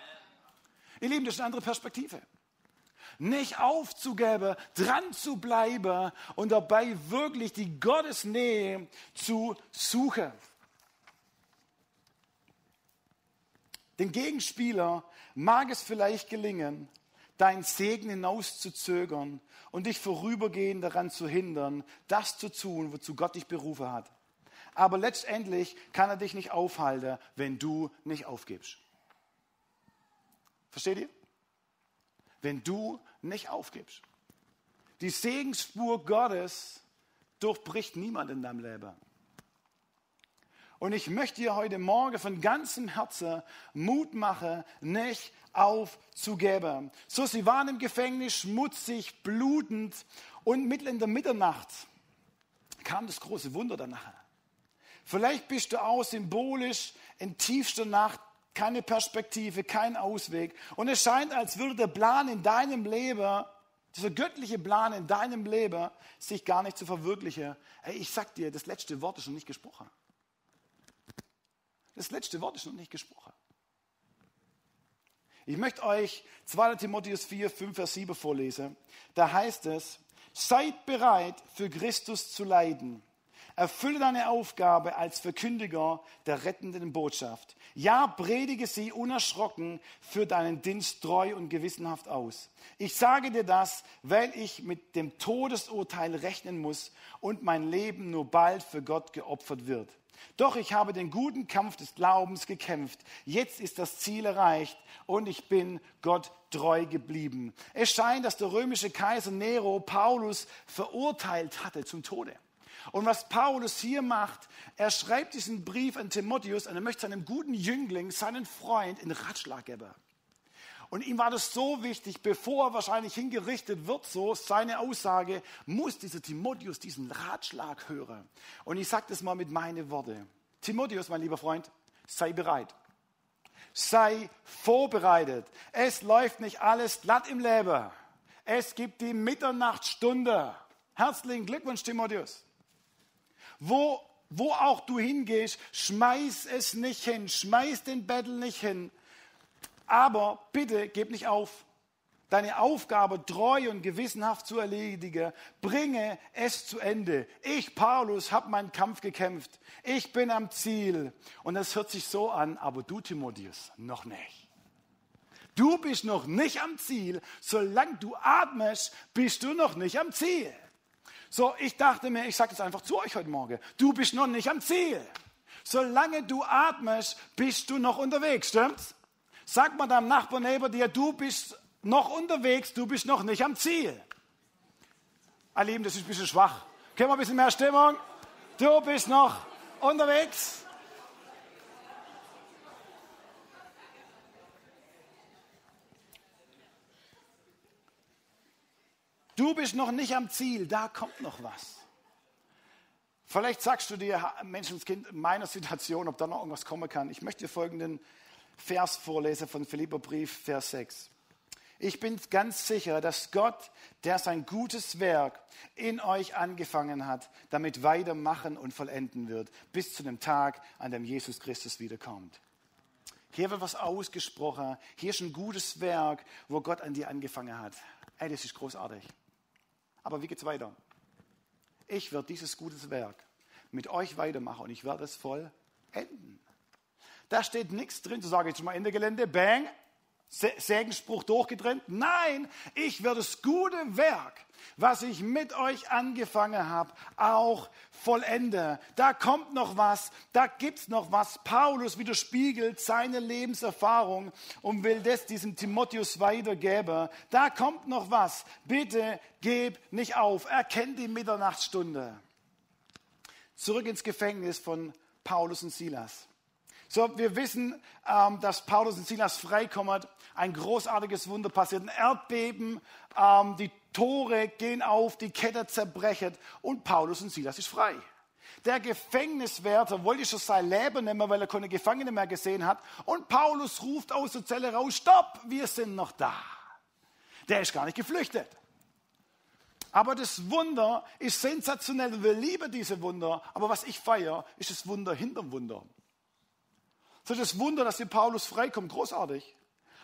Ihr Lieben, das ist eine andere Perspektive. Nicht aufzugeben, dran zu bleiben und dabei wirklich die Gottesnähe zu suchen. Den Gegenspieler mag es vielleicht gelingen, dein Segen hinauszuzögern und dich vorübergehend daran zu hindern, das zu tun, wozu Gott dich berufen hat. Aber letztendlich kann er dich nicht aufhalten, wenn du nicht aufgibst. Versteht ihr? Wenn du nicht aufgibst. Die Segensspur Gottes durchbricht niemand in deinem Leben. Und ich möchte dir heute Morgen von ganzem Herzen Mut machen, nicht aufzugeben. So, sie waren im Gefängnis, schmutzig, blutend und mitten in der Mitternacht kam das große Wunder danach. Vielleicht bist du auch symbolisch in tiefster Nacht keine Perspektive, kein Ausweg. Und es scheint, als würde der Plan in deinem Leben, dieser göttliche Plan in deinem Leben, sich gar nicht zu verwirklichen. Hey, ich sag dir, das letzte Wort ist noch nicht gesprochen. Das letzte Wort ist noch nicht gesprochen. Ich möchte euch 2. Timotheus 4, 5, Vers 7 vorlesen. Da heißt es, seid bereit, für Christus zu leiden. Erfülle deine Aufgabe als Verkündiger der rettenden Botschaft. Ja, predige sie unerschrocken für deinen Dienst treu und gewissenhaft aus. Ich sage dir das, weil ich mit dem Todesurteil rechnen muss und mein Leben nur bald für Gott geopfert wird. Doch ich habe den guten Kampf des Glaubens gekämpft. Jetzt ist das Ziel erreicht und ich bin Gott treu geblieben. Es scheint, dass der römische Kaiser Nero Paulus verurteilt hatte zum Tode. Und was Paulus hier macht, er schreibt diesen Brief an Timotheus und er möchte seinem guten Jüngling, seinen Freund, in Ratschlag geben. Und ihm war das so wichtig, bevor er wahrscheinlich hingerichtet wird, so seine Aussage, muss dieser Timotheus diesen Ratschlag hören. Und ich sage das mal mit meinen Worten. Timotheus, mein lieber Freund, sei bereit. Sei vorbereitet. Es läuft nicht alles glatt im Leben. Es gibt die Mitternachtsstunde. Herzlichen Glückwunsch, Timotheus. Wo, wo auch du hingehst, schmeiß es nicht hin, schmeiß den Bettel nicht hin. Aber bitte gib nicht auf. Deine Aufgabe treu und gewissenhaft zu erledigen, bringe es zu Ende. Ich, Paulus, habe meinen Kampf gekämpft. Ich bin am Ziel. Und das hört sich so an, aber du, Timotheus, noch nicht. Du bist noch nicht am Ziel. Solange du atmest, bist du noch nicht am Ziel. So, ich dachte mir, ich sage das einfach zu euch heute Morgen. Du bist noch nicht am Ziel. Solange du atmest, bist du noch unterwegs, stimmt's? Sag mal deinem Nachbarn neben dir, du bist noch unterwegs, du bist noch nicht am Ziel. Ihr Lieben, das ist ein bisschen schwach. Können wir ein bisschen mehr Stimmung? Du bist noch unterwegs. Du bist noch nicht am Ziel, da kommt noch was. Vielleicht sagst du dir, Menschenskind, in meiner Situation, ob da noch irgendwas kommen kann. Ich möchte dir folgenden Vers vorlesen von Philipperbrief, Vers 6. Ich bin ganz sicher, dass Gott, der sein gutes Werk in euch angefangen hat, damit weitermachen und vollenden wird, bis zu dem Tag, an dem Jesus Christus wiederkommt. Hier wird was ausgesprochen. Hier ist ein gutes Werk, wo Gott an dir angefangen hat. Ey, das ist großartig. Aber wie geht's weiter? Ich werde dieses gutes Werk mit euch weitermachen und ich werde es vollenden. Da steht nichts drin, zu sagen, jetzt mal Ende Gelände, bang, Sägenspruch durchgetrennt. Nein, ich werde das gute Werk, was ich mit euch angefangen habe, auch vollende. Da kommt noch was, da gibt es noch was. Paulus widerspiegelt seine Lebenserfahrung und will das diesem Timotheus weitergeben. Da kommt noch was. Bitte geb nicht auf. Erkennt die Mitternachtsstunde. Zurück ins Gefängnis von Paulus und Silas. So, wir wissen, ähm, dass Paulus und Silas freikommen. Ein großartiges Wunder passiert. Ein Erdbeben, ähm, die Tore gehen auf, die Kette zerbrechen und Paulus und Silas ist frei. Der Gefängniswärter wollte schon sein Leben nehmen, weil er keine Gefangene mehr gesehen hat. Und Paulus ruft aus der Zelle raus, stopp, wir sind noch da. Der ist gar nicht geflüchtet. Aber das Wunder ist sensationell. Wir lieben diese Wunder. Aber was ich feiere, ist das Wunder hinterm Wunder. So das Wunder, dass hier Paulus freikommt, großartig.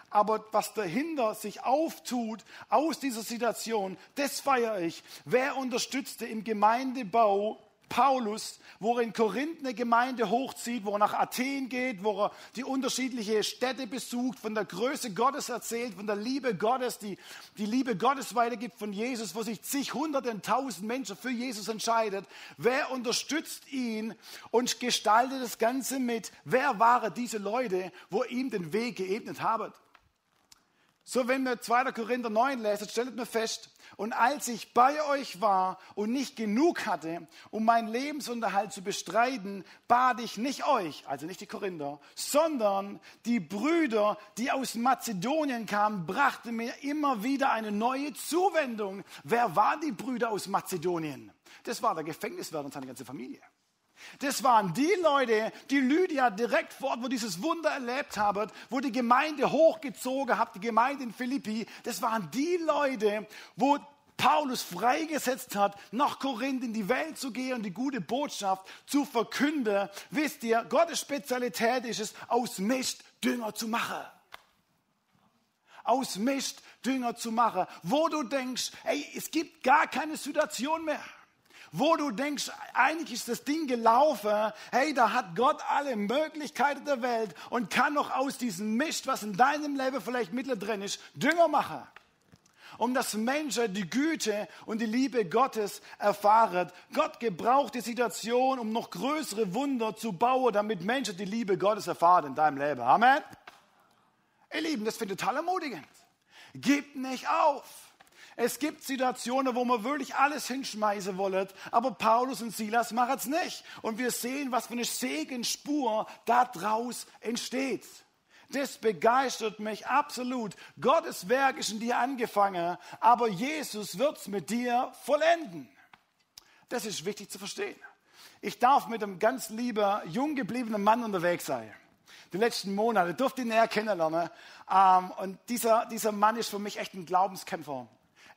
Aber was dahinter sich auftut aus dieser Situation, das feiere ich. Wer unterstützte im Gemeindebau Paulus, wo er in Korinth eine Gemeinde hochzieht, wo er nach Athen geht, wo er die unterschiedlichen Städte besucht, von der Größe Gottes erzählt, von der Liebe Gottes, die, die Liebe Gottes weitergibt von Jesus, wo sich zig, hunderten, tausend Menschen für Jesus entscheidet. Wer unterstützt ihn und gestaltet das Ganze mit? Wer waren diese Leute, wo ihm den Weg geebnet haben? So, wenn wir 2. Korinther 9 lesen, stellt mir fest, und als ich bei euch war und nicht genug hatte, um meinen Lebensunterhalt zu bestreiten, bat ich nicht euch, also nicht die Korinther, sondern die Brüder, die aus Mazedonien kamen, brachten mir immer wieder eine neue Zuwendung. Wer waren die Brüder aus Mazedonien? Das war der Gefängniswärter und seine ganze Familie. Das waren die Leute, die Lydia direkt vor Ort, wo dieses Wunder erlebt haben, wo die Gemeinde hochgezogen hat, die Gemeinde in Philippi. Das waren die Leute, wo Paulus freigesetzt hat, nach Korinth in die Welt zu gehen und die gute Botschaft zu verkünden. Wisst ihr, Gottes Spezialität ist es, aus Mist Dünger zu machen. Aus Mist Dünger zu machen. Wo du denkst, ey, es gibt gar keine Situation mehr wo du denkst, eigentlich ist das Ding gelaufen, hey, da hat Gott alle Möglichkeiten der Welt und kann noch aus diesem Mist, was in deinem Leben vielleicht mittendrin ist, Dünger machen. Um dass Menschen die Güte und die Liebe Gottes erfahren. Gott gebraucht die Situation, um noch größere Wunder zu bauen, damit Menschen die Liebe Gottes erfahren in deinem Leben. Amen. Ihr Lieben, das finde ich total ermutigend. Gib nicht auf. Es gibt Situationen, wo man wirklich alles hinschmeißen wollen, aber Paulus und Silas machen es nicht. Und wir sehen, was für eine Segenspur daraus entsteht. Das begeistert mich absolut. Gottes Werk ist in dir angefangen, aber Jesus wird es mit dir vollenden. Das ist wichtig zu verstehen. Ich darf mit einem ganz lieber, jung gebliebenen Mann unterwegs sein. Die letzten Monate durfte ihn näher kennenlernen. Ähm, und dieser, dieser Mann ist für mich echt ein Glaubenskämpfer.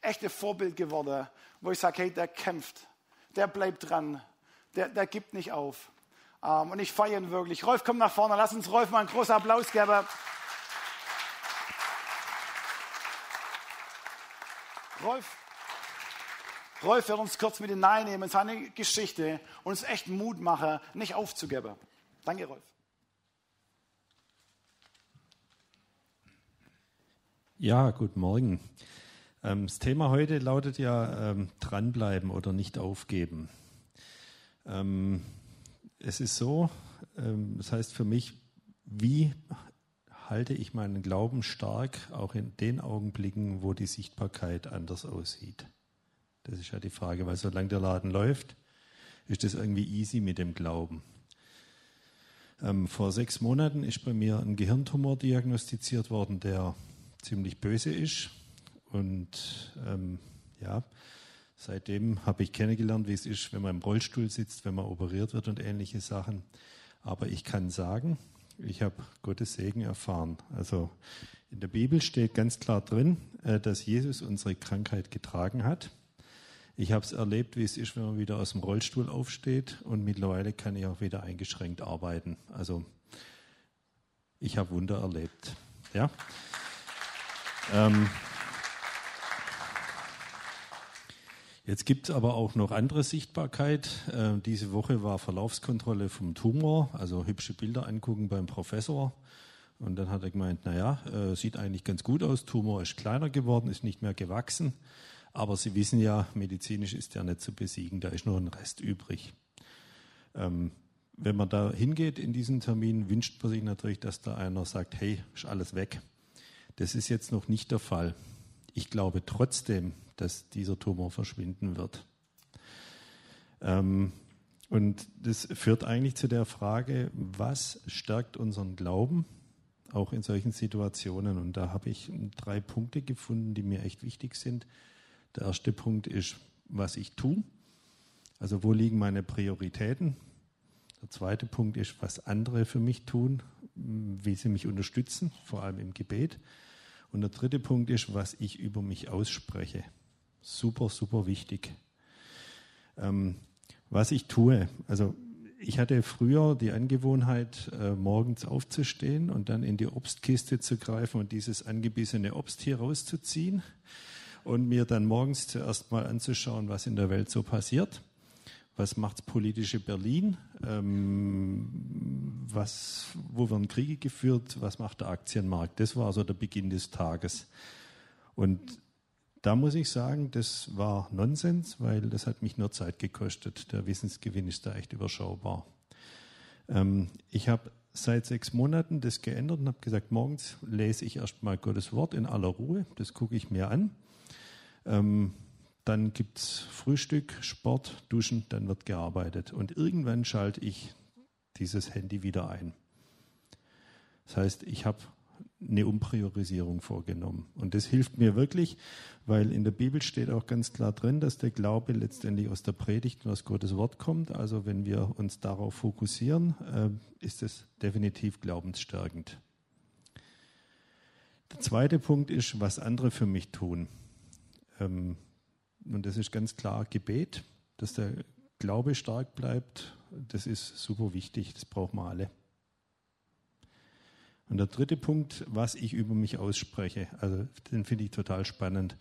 Echte Vorbild geworden, wo ich sage, hey, der kämpft, der bleibt dran, der, der gibt nicht auf. Ähm, und ich feiere ihn wirklich. Rolf, komm nach vorne, lass uns Rolf mal einen großen Applaus geben. Rolf, Rolf wird uns kurz mit hineinnehmen in seine Geschichte und uns echt Mut machen, nicht aufzugeben. Danke, Rolf. Ja, guten Morgen. Ähm, das Thema heute lautet ja ähm, dranbleiben oder nicht aufgeben. Ähm, es ist so, ähm, das heißt für mich, wie halte ich meinen Glauben stark, auch in den Augenblicken, wo die Sichtbarkeit anders aussieht? Das ist ja die Frage, weil solange der Laden läuft, ist das irgendwie easy mit dem Glauben. Ähm, vor sechs Monaten ist bei mir ein Gehirntumor diagnostiziert worden, der ziemlich böse ist. Und ähm, ja, seitdem habe ich kennengelernt, wie es ist, wenn man im Rollstuhl sitzt, wenn man operiert wird und ähnliche Sachen. Aber ich kann sagen, ich habe Gottes Segen erfahren. Also in der Bibel steht ganz klar drin, äh, dass Jesus unsere Krankheit getragen hat. Ich habe es erlebt, wie es ist, wenn man wieder aus dem Rollstuhl aufsteht und mittlerweile kann ich auch wieder eingeschränkt arbeiten. Also ich habe Wunder erlebt. Ja. Ähm, Jetzt gibt es aber auch noch andere Sichtbarkeit. Äh, diese Woche war Verlaufskontrolle vom Tumor, also hübsche Bilder angucken beim Professor. Und dann hat er gemeint, naja, äh, sieht eigentlich ganz gut aus, Tumor ist kleiner geworden, ist nicht mehr gewachsen. Aber Sie wissen ja, medizinisch ist der nicht zu besiegen, da ist nur ein Rest übrig. Ähm, wenn man da hingeht in diesen Termin, wünscht man sich natürlich, dass da einer sagt, hey, ist alles weg. Das ist jetzt noch nicht der Fall. Ich glaube trotzdem, dass dieser Tumor verschwinden wird. Ähm, und das führt eigentlich zu der Frage, was stärkt unseren Glauben, auch in solchen Situationen? Und da habe ich drei Punkte gefunden, die mir echt wichtig sind. Der erste Punkt ist, was ich tue. Also wo liegen meine Prioritäten? Der zweite Punkt ist, was andere für mich tun, wie sie mich unterstützen, vor allem im Gebet. Und der dritte Punkt ist, was ich über mich ausspreche. Super, super wichtig. Ähm, was ich tue, also ich hatte früher die Angewohnheit, äh, morgens aufzustehen und dann in die Obstkiste zu greifen und dieses angebissene Obst hier rauszuziehen und mir dann morgens zuerst mal anzuschauen, was in der Welt so passiert was macht politische Berlin, ähm, was, wo werden Kriege geführt, was macht der Aktienmarkt. Das war so der Beginn des Tages. Und da muss ich sagen, das war Nonsens, weil das hat mich nur Zeit gekostet. Der Wissensgewinn ist da echt überschaubar. Ähm, ich habe seit sechs Monaten das geändert und habe gesagt, morgens lese ich erstmal Gottes Wort in aller Ruhe. Das gucke ich mir an. Ähm, dann gibt es Frühstück, Sport, Duschen, dann wird gearbeitet. Und irgendwann schalte ich dieses Handy wieder ein. Das heißt, ich habe eine Umpriorisierung vorgenommen. Und das hilft mir wirklich, weil in der Bibel steht auch ganz klar drin, dass der Glaube letztendlich aus der Predigt und aus Gottes Wort kommt. Also wenn wir uns darauf fokussieren, äh, ist es definitiv glaubensstärkend. Der zweite Punkt ist, was andere für mich tun. Und das ist ganz klar Gebet, dass der Glaube stark bleibt. Das ist super wichtig, das brauchen wir alle. Und der dritte Punkt, was ich über mich ausspreche, also den finde ich total spannend.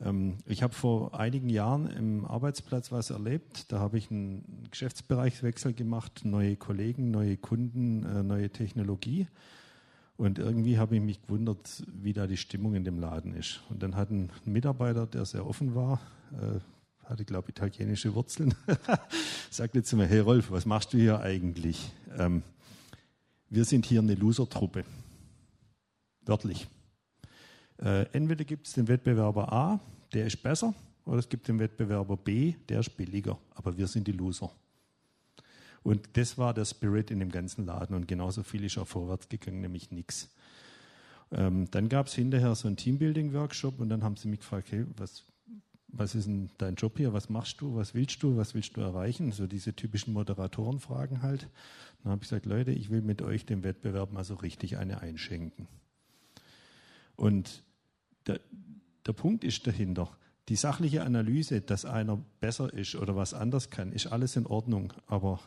Ähm, ich habe vor einigen Jahren im Arbeitsplatz was erlebt. Da habe ich einen Geschäftsbereichswechsel gemacht, neue Kollegen, neue Kunden, äh, neue Technologie. Und irgendwie habe ich mich gewundert, wie da die Stimmung in dem Laden ist. Und dann hat ein Mitarbeiter, der sehr offen war, äh, hatte, glaube ich, italienische Wurzeln, sagte zu mir, hey Rolf, was machst du hier eigentlich? Ähm, wir sind hier eine Loser-Truppe. Wörtlich. Äh, entweder gibt es den Wettbewerber A, der ist besser, oder es gibt den Wettbewerber B, der ist billiger. Aber wir sind die Loser. Und das war der Spirit in dem ganzen Laden. Und genauso viel ist auch vorwärts gegangen, nämlich nichts. Ähm, dann gab es hinterher so einen Teambuilding-Workshop und dann haben sie mich gefragt, hey, was, was ist denn dein Job hier? Was machst du? Was willst du? Was willst du erreichen? So diese typischen Moderatorenfragen halt. Dann habe ich gesagt, Leute, ich will mit euch dem Wettbewerb mal so richtig eine einschenken. Und der, der Punkt ist dahinter, Die sachliche Analyse, dass einer besser ist oder was anders kann, ist alles in Ordnung. Aber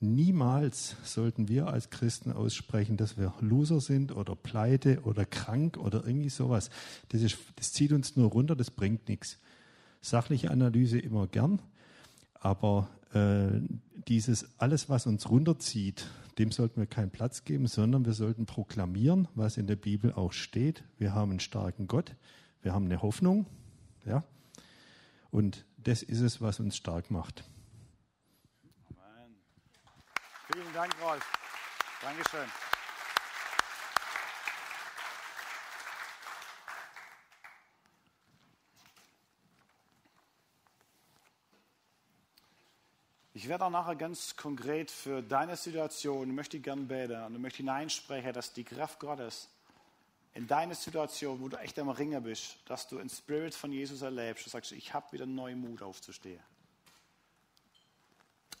niemals sollten wir als Christen aussprechen, dass wir Loser sind oder pleite oder krank oder irgendwie sowas. Das, ist, das zieht uns nur runter, das bringt nichts. Sachliche Analyse immer gern, aber äh, dieses alles, was uns runterzieht, dem sollten wir keinen Platz geben, sondern wir sollten proklamieren, was in der Bibel auch steht. Wir haben einen starken Gott, wir haben eine Hoffnung, ja, und das ist es, was uns stark macht. Amen. Vielen Dank, Rolf. Dankeschön. Ich werde auch nachher ganz konkret für deine Situation, möchte ich gern beten und möchte hineinsprechen, dass die Kraft Gottes in deine Situation, wo du echt am Ringer bist, dass du in Spirit von Jesus erlebst und sagst, ich habe wieder neuen Mut aufzustehen.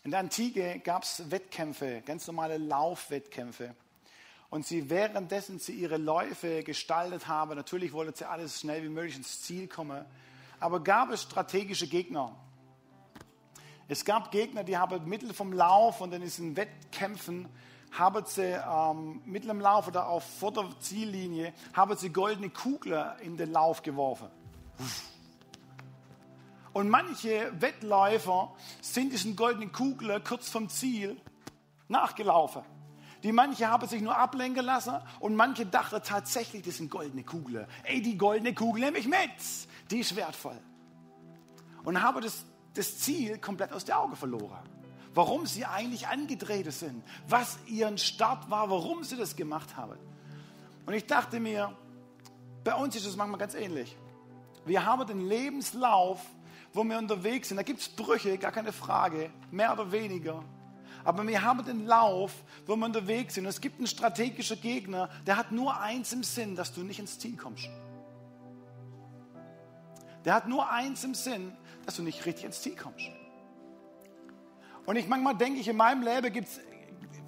In der Antike gab es Wettkämpfe, ganz normale Laufwettkämpfe. Und sie währenddessen sie ihre Läufe gestaltet haben, natürlich wollten sie alles schnell wie möglich ins Ziel kommen, aber gab es strategische Gegner. Es gab Gegner, die haben mittel vom Lauf und in diesen Wettkämpfen haben sie ähm, mittel im Lauf oder auf vor der Ziellinie haben sie goldene Kugeln in den Lauf geworfen. Und manche Wettläufer sind diesen goldenen Kugeln kurz vom Ziel nachgelaufen. Die manche haben sich nur ablenken lassen und manche dachten tatsächlich, das sind goldene Kugeln. Ey, die goldene Kugel nehme ich mit. Die ist wertvoll. Und haben das das Ziel komplett aus den Augen verloren. Warum sie eigentlich angetreten sind, was ihren Start war, warum sie das gemacht haben. Und ich dachte mir, bei uns ist es manchmal ganz ähnlich. Wir haben den Lebenslauf, wo wir unterwegs sind. Da gibt es Brüche, gar keine Frage, mehr oder weniger. Aber wir haben den Lauf, wo wir unterwegs sind. Und es gibt einen strategischen Gegner, der hat nur eins im Sinn, dass du nicht ins Ziel kommst. Der hat nur eins im Sinn, dass du nicht richtig ins Ziel kommst. Und ich manchmal denke ich, in meinem Leben gibt es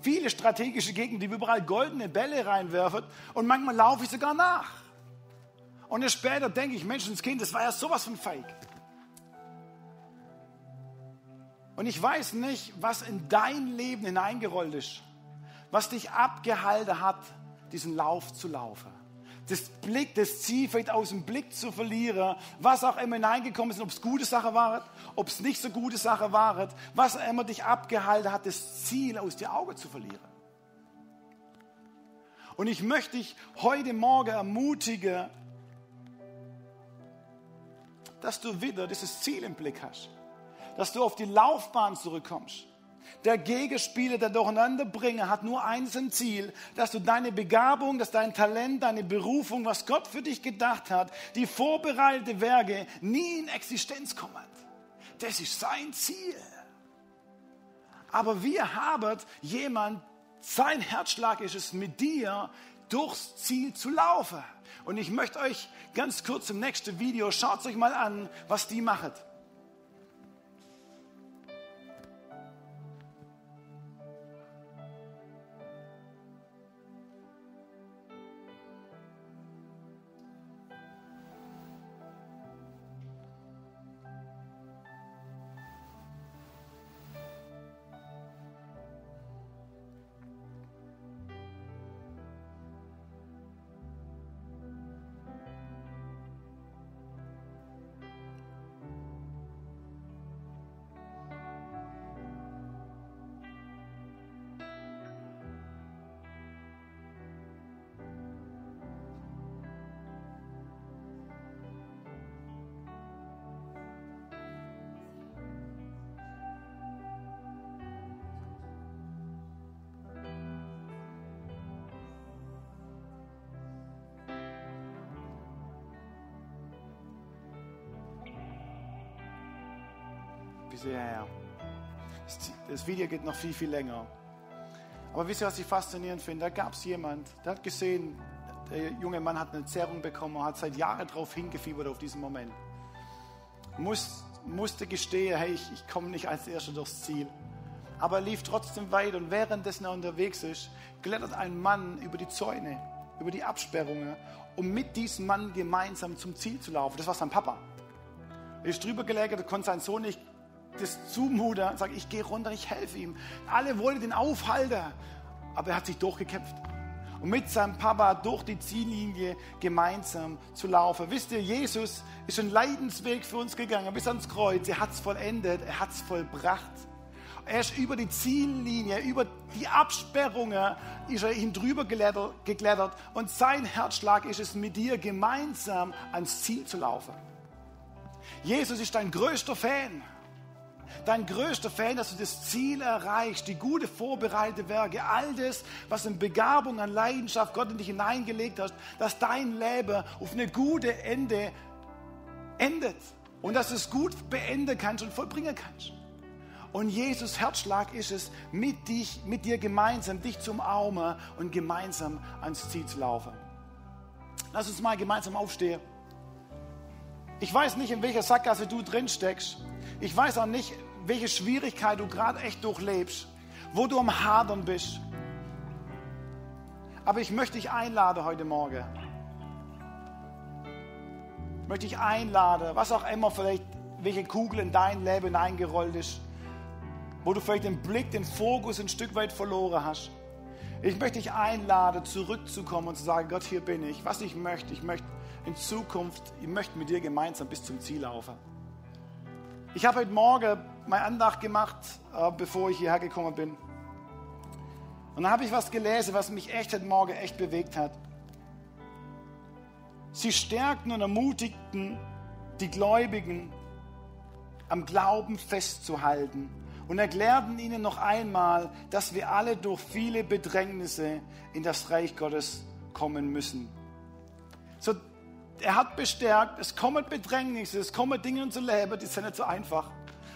viele strategische Gegner, die überall goldene Bälle reinwerfen und manchmal laufe ich sogar nach. Und erst später denke ich, Menschenskind, das war ja sowas von feig. Und ich weiß nicht, was in dein Leben hineingerollt ist, was dich abgehalten hat, diesen Lauf zu laufen. Das Blick, das Ziel vielleicht aus dem Blick zu verlieren, was auch immer hineingekommen ist, ob es gute Sache war, ob es nicht so gute Sache war, was auch immer dich abgehalten hat, das Ziel aus den Augen zu verlieren. Und ich möchte dich heute Morgen ermutigen, dass du wieder dieses Ziel im Blick hast, dass du auf die Laufbahn zurückkommst der Gegenspieler, der Durcheinanderbringer, hat nur eins im Ziel, dass du deine Begabung, dass dein Talent, deine Berufung, was Gott für dich gedacht hat, die vorbereitete Werke nie in Existenz kommen. Das ist sein Ziel. Aber wir haben jemand, sein Herzschlag ist es, mit dir durchs Ziel zu laufen. Und ich möchte euch ganz kurz im nächsten Video, schaut euch mal an, was die bisher her. Das Video geht noch viel, viel länger. Aber wisst ihr, was ich faszinierend finde? Da gab es jemand, der hat gesehen, der junge Mann hat eine Zerrung bekommen und hat seit Jahren darauf hingefiebert, auf diesen Moment. Muss, musste gestehen, hey, ich, ich komme nicht als Erster durchs Ziel. Aber er lief trotzdem weiter und währenddessen er unterwegs ist, klettert ein Mann über die Zäune, über die Absperrungen, um mit diesem Mann gemeinsam zum Ziel zu laufen. Das war sein Papa. ist drüber gelegt, konnte sein Sohn nicht das zumuten. Sagt, ich gehe runter, ich helfe ihm. Alle wollten den aufhalten, aber er hat sich durchgekämpft. Und mit seinem Papa durch die Ziellinie gemeinsam zu laufen. Wisst ihr, Jesus ist einen Leidensweg für uns gegangen bis ans Kreuz. Er hat es vollendet, er hat es vollbracht. Er ist über die Ziellinie, über die Absperrungen, ist er hin drüber geklettert. Und sein Herzschlag ist es, mit dir gemeinsam ans Ziel zu laufen. Jesus ist dein größter Fan. Dein größter Fan, dass du das Ziel erreichst, die gute vorbereitete Werke, all das, was in Begabung, an Leidenschaft Gott in dich hineingelegt hast, dass dein Leben auf eine gute Ende endet und dass du es gut beenden kannst und vollbringen kannst. Und Jesus Herzschlag ist es, mit, dich, mit dir gemeinsam, dich zum umarmen und gemeinsam ans Ziel zu laufen. Lass uns mal gemeinsam aufstehen. Ich weiß nicht, in welcher Sackgasse du drin steckst. Ich weiß auch nicht, welche Schwierigkeit du gerade echt durchlebst, wo du am Hadern bist. Aber ich möchte dich einladen heute Morgen. Ich möchte dich einladen, was auch immer vielleicht, welche Kugel in dein Leben eingerollt ist wo du vielleicht den Blick, den Fokus ein Stück weit verloren hast. Ich möchte dich einladen, zurückzukommen und zu sagen, Gott, hier bin ich. Was ich möchte, ich möchte in Zukunft, ich möchte mit dir gemeinsam bis zum Ziel laufen. Ich habe heute Morgen mein Andacht gemacht, äh, bevor ich hierher gekommen bin. Und dann habe ich was gelesen, was mich echt heute Morgen echt bewegt hat. Sie stärkten und ermutigten die Gläubigen, am Glauben festzuhalten und erklärten ihnen noch einmal, dass wir alle durch viele Bedrängnisse in das Reich Gottes kommen müssen. So, er hat bestärkt, es kommen Bedrängnisse, es kommen Dinge in unser Leben, die sind nicht so einfach.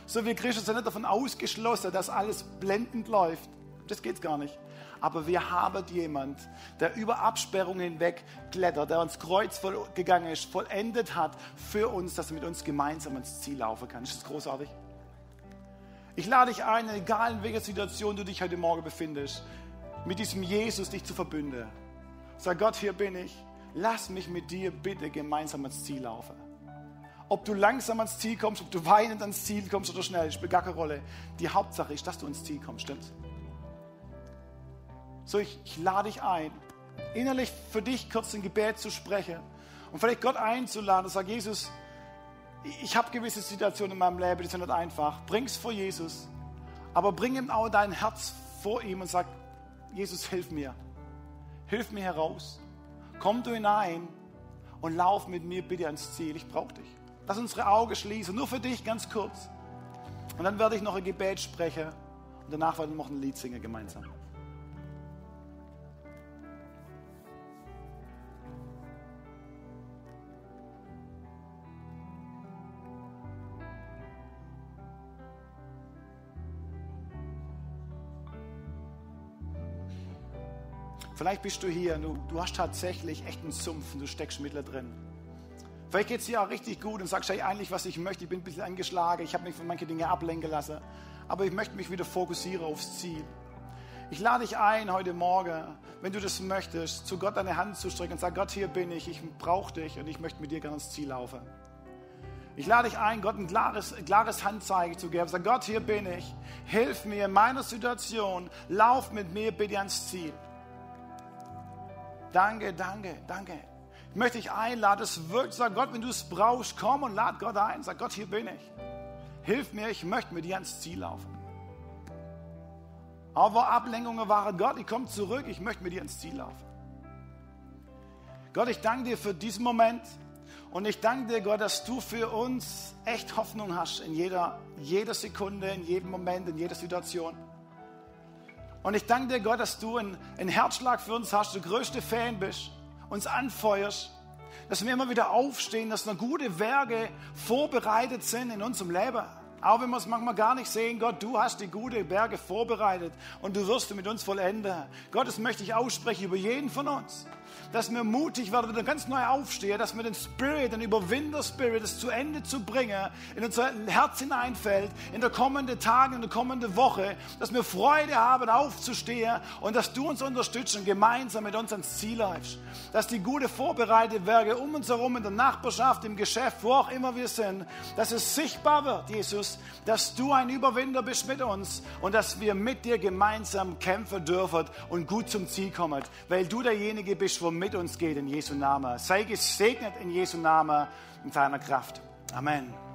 So wie Christus sind nicht davon ausgeschlossen, dass alles blendend läuft. Das geht gar nicht. Aber wir haben jemand, der über Absperrungen hinweg klettert, der uns Kreuz gegangen ist, vollendet hat für uns, dass er mit uns gemeinsam ans Ziel laufen kann. Ist das großartig? Ich lade dich ein, egal in welcher Situation du dich heute Morgen befindest, mit diesem Jesus dich zu verbünden. Sag Gott, hier bin ich. Lass mich mit dir bitte gemeinsam ans Ziel laufen. Ob du langsam ans Ziel kommst, ob du weinend ans Ziel kommst oder schnell, spielt gar keine Rolle. Die Hauptsache ist, dass du ans Ziel kommst, stimmt's? So, ich, ich lade dich ein, innerlich für dich kurz ein Gebet zu sprechen und vielleicht Gott einzuladen und sag, Jesus, ich habe gewisse Situationen in meinem Leben, die sind nicht einfach. Bring es vor Jesus, aber bring ihm auch dein Herz vor ihm und sag, Jesus, hilf mir. Hilf mir heraus. Komm du hinein und lauf mit mir bitte ans Ziel. Ich brauche dich. Lass unsere Augen schließen, nur für dich ganz kurz. Und dann werde ich noch ein Gebet sprechen und danach werden wir noch ein Lied singen gemeinsam. Vielleicht bist du hier, du, du hast tatsächlich echt einen Sumpf und du steckst mittler drin. Vielleicht geht es dir auch richtig gut und sagst, hey, eigentlich, was ich möchte, ich bin ein bisschen angeschlagen, ich habe mich von manchen Dingen ablenken lassen, aber ich möchte mich wieder fokussieren aufs Ziel. Ich lade dich ein heute Morgen, wenn du das möchtest, zu Gott deine Hand zu strecken und sag, Gott, hier bin ich, ich brauche dich und ich möchte mit dir gerne ins Ziel laufen. Ich lade dich ein, Gott ein klares, klares Handzeichen zu geben. Sag, Gott, hier bin ich. Hilf mir in meiner Situation. Lauf mit mir bitte ans Ziel. Danke, danke, danke. Ich möchte dich einladen, es wirkt, sag Gott, wenn du es brauchst, komm und lad Gott ein. Sag Gott, hier bin ich. Hilf mir, ich möchte mit dir ans Ziel laufen. Aber Ablenkungen waren, Gott, ich komme zurück, ich möchte mit dir ans Ziel laufen. Gott, ich danke dir für diesen Moment und ich danke dir, Gott, dass du für uns echt Hoffnung hast in jeder, jeder Sekunde, in jedem Moment, in jeder Situation. Und ich danke dir, Gott, dass du einen, Herzschlag für uns hast, der größte Fan bist, uns anfeuerst, dass wir immer wieder aufstehen, dass noch gute Werke vorbereitet sind in unserem Leben. Auch wenn wir es manchmal gar nicht sehen, Gott, du hast die gute Berge vorbereitet und du wirst sie mit uns vollenden. Gott, das möchte ich aussprechen über jeden von uns dass wir mutig werden, wieder ganz neu aufstehen, dass wir den Spirit, den Überwinder-Spirit, das zu Ende zu bringen, in unser Herz hineinfällt, in der kommenden Tage, in der kommenden Woche, dass wir Freude haben, aufzustehen und dass du uns unterstützt und gemeinsam mit uns ans Ziel läufst. Dass die gute vorbereitet Werke um uns herum, in der Nachbarschaft, im Geschäft, wo auch immer wir sind, dass es sichtbar wird, Jesus, dass du ein Überwinder bist mit uns und dass wir mit dir gemeinsam kämpfen dürfen und gut zum Ziel kommen, weil du derjenige bist, wo mit uns geht in Jesu Namen. Sei gesegnet in Jesu Namen in seiner Kraft. Amen.